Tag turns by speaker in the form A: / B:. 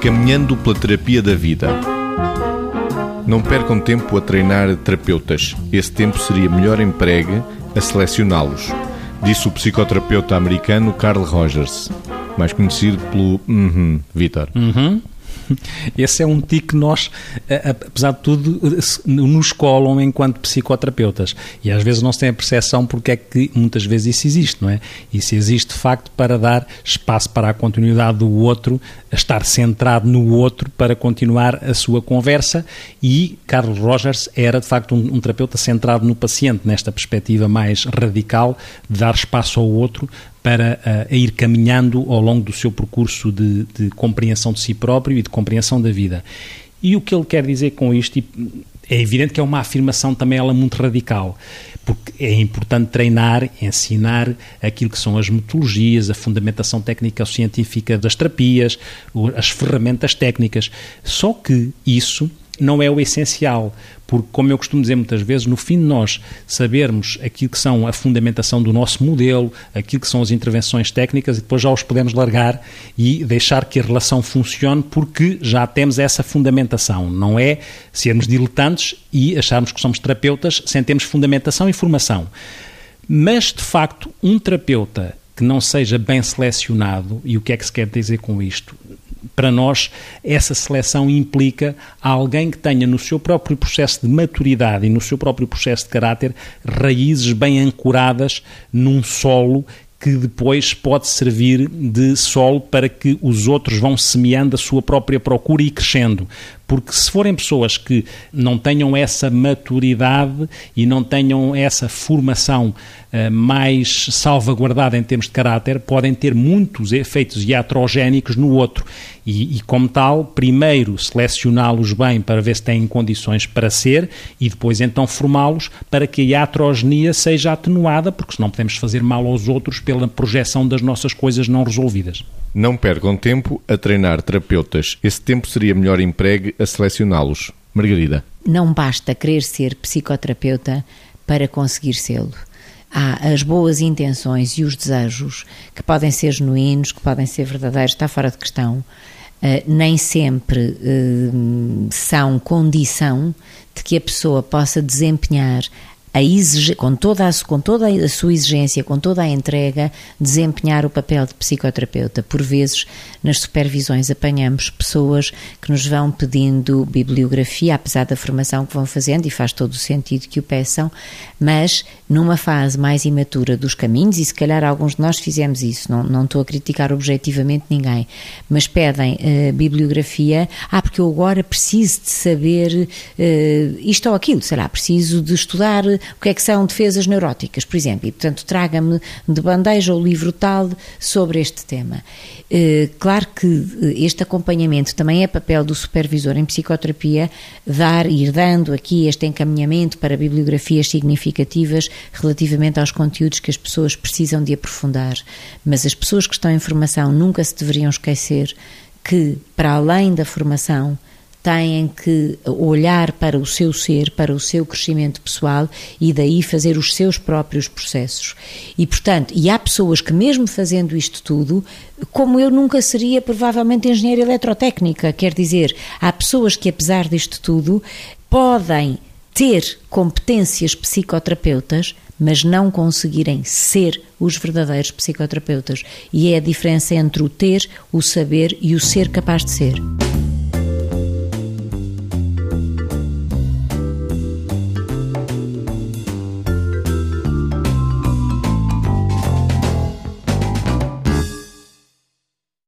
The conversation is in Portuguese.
A: Caminhando pela terapia da vida. Não percam tempo a treinar terapeutas. Esse tempo seria melhor empregue a selecioná-los, disse o psicoterapeuta americano Carl Rogers, mais conhecido pelo uhum, Vitor.
B: Uhum. Esse é um tique que nós, apesar de tudo, nos colam enquanto psicoterapeutas. E às vezes não se tem a percepção porque é que muitas vezes isso existe, não é? Isso existe de facto para dar espaço para a continuidade do outro, estar centrado no outro para continuar a sua conversa. E Carlos Rogers era de facto um, um terapeuta centrado no paciente, nesta perspectiva mais radical de dar espaço ao outro para uh, ir caminhando ao longo do seu percurso de, de, compreensão de si próprio e de compreensão da vida. E o que ele quer dizer com isto, é evidente que é uma afirmação também ela muito radical, porque é importante treinar, ensinar aquilo que são as metodologias, a fundamentação técnica-científica das terapias, as ferramentas técnicas. Só que isso não é o essencial, porque, como eu costumo dizer muitas vezes, no fim de nós sabermos aquilo que são a fundamentação do nosso modelo, aquilo que são as intervenções técnicas, e depois já os podemos largar e deixar que a relação funcione, porque já temos essa fundamentação. Não é sermos diletantes e acharmos que somos terapeutas sem termos fundamentação e formação. Mas, de facto, um terapeuta que não seja bem selecionado, e o que é que se quer dizer com isto? Para nós, essa seleção implica alguém que tenha no seu próprio processo de maturidade e no seu próprio processo de caráter raízes bem ancoradas num solo que depois pode servir de solo para que os outros vão semeando a sua própria procura e crescendo. Porque se forem pessoas que não tenham essa maturidade e não tenham essa formação uh, mais salvaguardada em termos de caráter, podem ter muitos efeitos iatrogénicos no outro. E, e como tal, primeiro selecioná-los bem para ver se têm condições para ser e depois então formá-los para que a iatrogenia seja atenuada, porque senão podemos fazer mal aos outros pela projeção das nossas coisas não resolvidas.
A: Não percam tempo a treinar terapeutas. Esse tempo seria melhor empregue a selecioná-los. Margarida.
C: Não basta querer ser psicoterapeuta para conseguir sê-lo. Há as boas intenções e os desejos, que podem ser genuínos, que podem ser verdadeiros, está fora de questão. Uh, nem sempre uh, são condição de que a pessoa possa desempenhar a com, toda a, com toda a sua exigência, com toda a entrega, desempenhar o papel de psicoterapeuta. Por vezes, nas supervisões, apanhamos pessoas que nos vão pedindo bibliografia, apesar da formação que vão fazendo, e faz todo o sentido que o peçam, mas numa fase mais imatura dos caminhos, e se calhar alguns de nós fizemos isso, não, não estou a criticar objetivamente ninguém, mas pedem uh, bibliografia, ah, porque eu agora preciso de saber uh, isto ou aquilo, sei lá, preciso de estudar o que é que são defesas neuróticas, por exemplo, e portanto traga-me de bandeja o livro tal sobre este tema. Eh, claro que eh, este acompanhamento também é papel do supervisor em psicoterapia, dar, ir dando aqui este encaminhamento para bibliografias significativas relativamente aos conteúdos que as pessoas precisam de aprofundar. Mas as pessoas que estão em formação nunca se deveriam esquecer que, para além da formação, têm que olhar para o seu ser, para o seu crescimento pessoal e daí fazer os seus próprios processos. E, portanto, e há pessoas que, mesmo fazendo isto tudo, como eu nunca seria provavelmente engenheira eletrotécnica, quer dizer, há pessoas que, apesar disto tudo, podem ter competências psicoterapeutas, mas não conseguirem ser os verdadeiros psicoterapeutas. E é a diferença entre o ter, o saber e o ser capaz de ser.